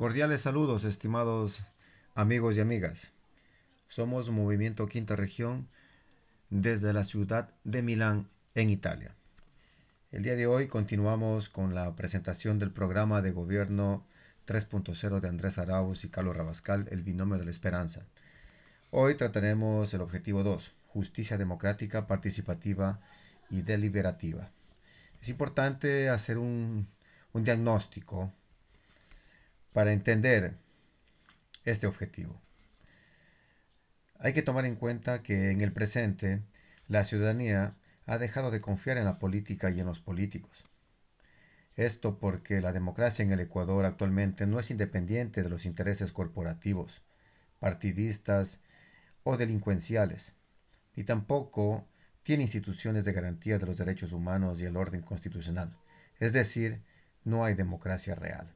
Cordiales saludos, estimados amigos y amigas. Somos Movimiento Quinta Región desde la ciudad de Milán, en Italia. El día de hoy continuamos con la presentación del programa de gobierno 3.0 de Andrés Arauz y Carlos Rabascal, El binomio de la esperanza. Hoy trataremos el objetivo 2, justicia democrática, participativa y deliberativa. Es importante hacer un, un diagnóstico para entender este objetivo. Hay que tomar en cuenta que en el presente la ciudadanía ha dejado de confiar en la política y en los políticos. Esto porque la democracia en el Ecuador actualmente no es independiente de los intereses corporativos, partidistas o delincuenciales, ni tampoco tiene instituciones de garantía de los derechos humanos y el orden constitucional. Es decir, no hay democracia real.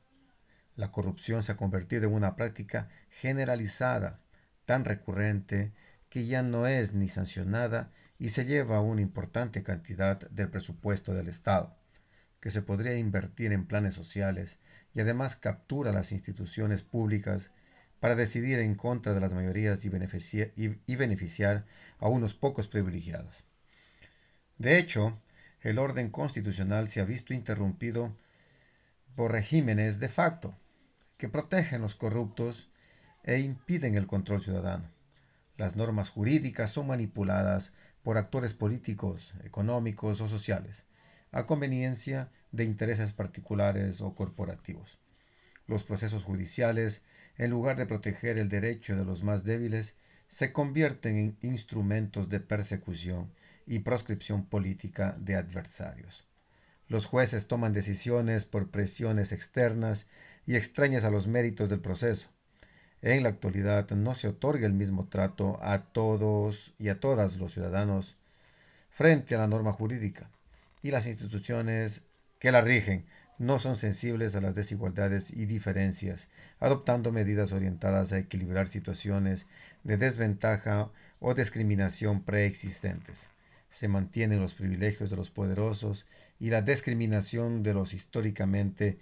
La corrupción se ha convertido en una práctica generalizada, tan recurrente, que ya no es ni sancionada y se lleva una importante cantidad del presupuesto del Estado, que se podría invertir en planes sociales y además captura las instituciones públicas para decidir en contra de las mayorías y, y beneficiar a unos pocos privilegiados. De hecho, el orden constitucional se ha visto interrumpido por regímenes de facto, que protegen los corruptos e impiden el control ciudadano. Las normas jurídicas son manipuladas por actores políticos, económicos o sociales, a conveniencia de intereses particulares o corporativos. Los procesos judiciales, en lugar de proteger el derecho de los más débiles, se convierten en instrumentos de persecución y proscripción política de adversarios. Los jueces toman decisiones por presiones externas y extrañas a los méritos del proceso. En la actualidad no se otorga el mismo trato a todos y a todas los ciudadanos frente a la norma jurídica y las instituciones que la rigen no son sensibles a las desigualdades y diferencias, adoptando medidas orientadas a equilibrar situaciones de desventaja o discriminación preexistentes. Se mantienen los privilegios de los poderosos y la discriminación de los históricamente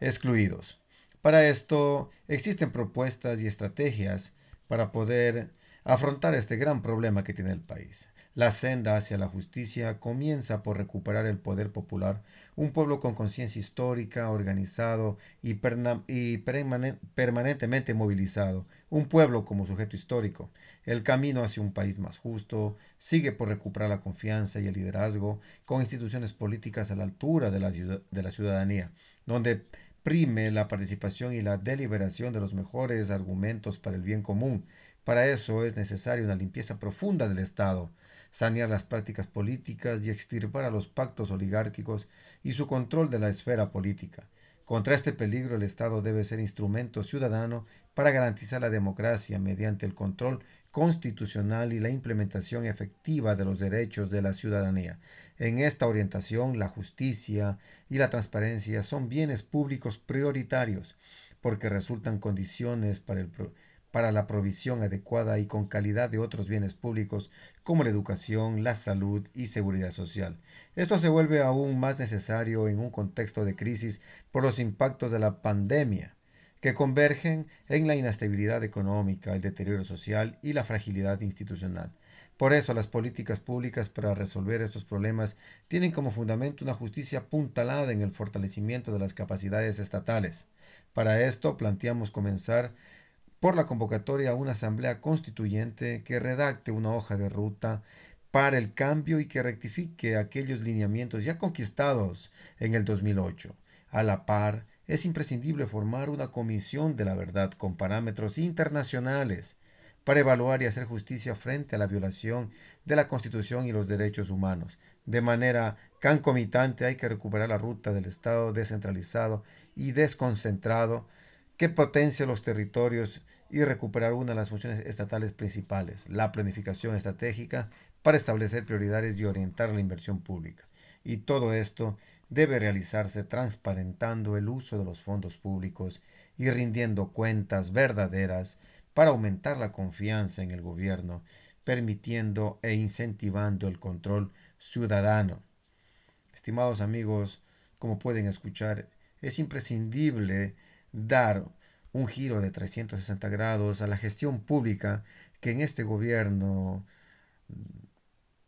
excluidos. Para esto existen propuestas y estrategias para poder afrontar este gran problema que tiene el país. La senda hacia la justicia comienza por recuperar el poder popular, un pueblo con conciencia histórica, organizado y, permanentemente movilizado, un pueblo como sujeto histórico. El camino hacia un país más justo sigue por recuperar la confianza y el liderazgo con instituciones políticas a la altura de la, de la ciudadanía, donde prime la participación y la deliberación de los mejores argumentos para el bien común. Para eso es necesaria una limpieza profunda del Estado, sanear las prácticas políticas y extirpar a los pactos oligárquicos y su control de la esfera política. Contra este peligro el Estado debe ser instrumento ciudadano para garantizar la democracia mediante el control constitucional y la implementación efectiva de los derechos de la ciudadanía. En esta orientación, la justicia y la transparencia son bienes públicos prioritarios porque resultan condiciones para, el, para la provisión adecuada y con calidad de otros bienes públicos como la educación, la salud y seguridad social. Esto se vuelve aún más necesario en un contexto de crisis por los impactos de la pandemia que convergen en la inestabilidad económica, el deterioro social y la fragilidad institucional. Por eso las políticas públicas para resolver estos problemas tienen como fundamento una justicia apuntalada en el fortalecimiento de las capacidades estatales. Para esto planteamos comenzar por la convocatoria a una asamblea constituyente que redacte una hoja de ruta para el cambio y que rectifique aquellos lineamientos ya conquistados en el 2008. A la par, es imprescindible formar una comisión de la verdad con parámetros internacionales para evaluar y hacer justicia frente a la violación de la Constitución y los derechos humanos. De manera concomitante hay que recuperar la ruta del Estado descentralizado y desconcentrado que potencia los territorios y recuperar una de las funciones estatales principales, la planificación estratégica para establecer prioridades y orientar la inversión pública. Y todo esto debe realizarse transparentando el uso de los fondos públicos y rindiendo cuentas verdaderas para aumentar la confianza en el gobierno, permitiendo e incentivando el control ciudadano. Estimados amigos, como pueden escuchar, es imprescindible dar un giro de 360 grados a la gestión pública que en este gobierno,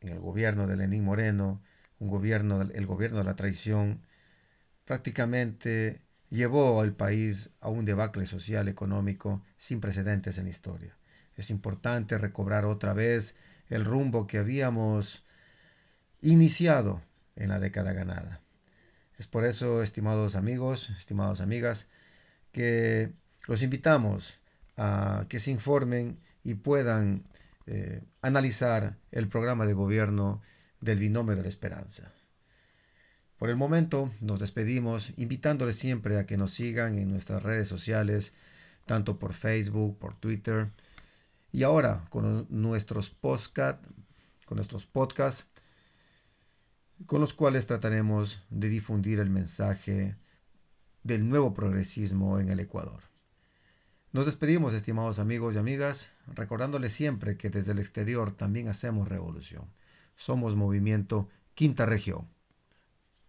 en el gobierno de Lenín Moreno, un gobierno, el gobierno de la traición, prácticamente llevó al país a un debacle social económico sin precedentes en la historia. Es importante recobrar otra vez el rumbo que habíamos iniciado en la década ganada. Es por eso, estimados amigos, estimadas amigas, que los invitamos a que se informen y puedan eh, analizar el programa de gobierno del binomio de la esperanza. Por el momento nos despedimos invitándoles siempre a que nos sigan en nuestras redes sociales, tanto por Facebook, por Twitter, y ahora con nuestros podcast, con nuestros podcasts, con los cuales trataremos de difundir el mensaje del nuevo progresismo en el Ecuador. Nos despedimos, estimados amigos y amigas, recordándoles siempre que desde el exterior también hacemos revolución. Somos Movimiento Quinta Región.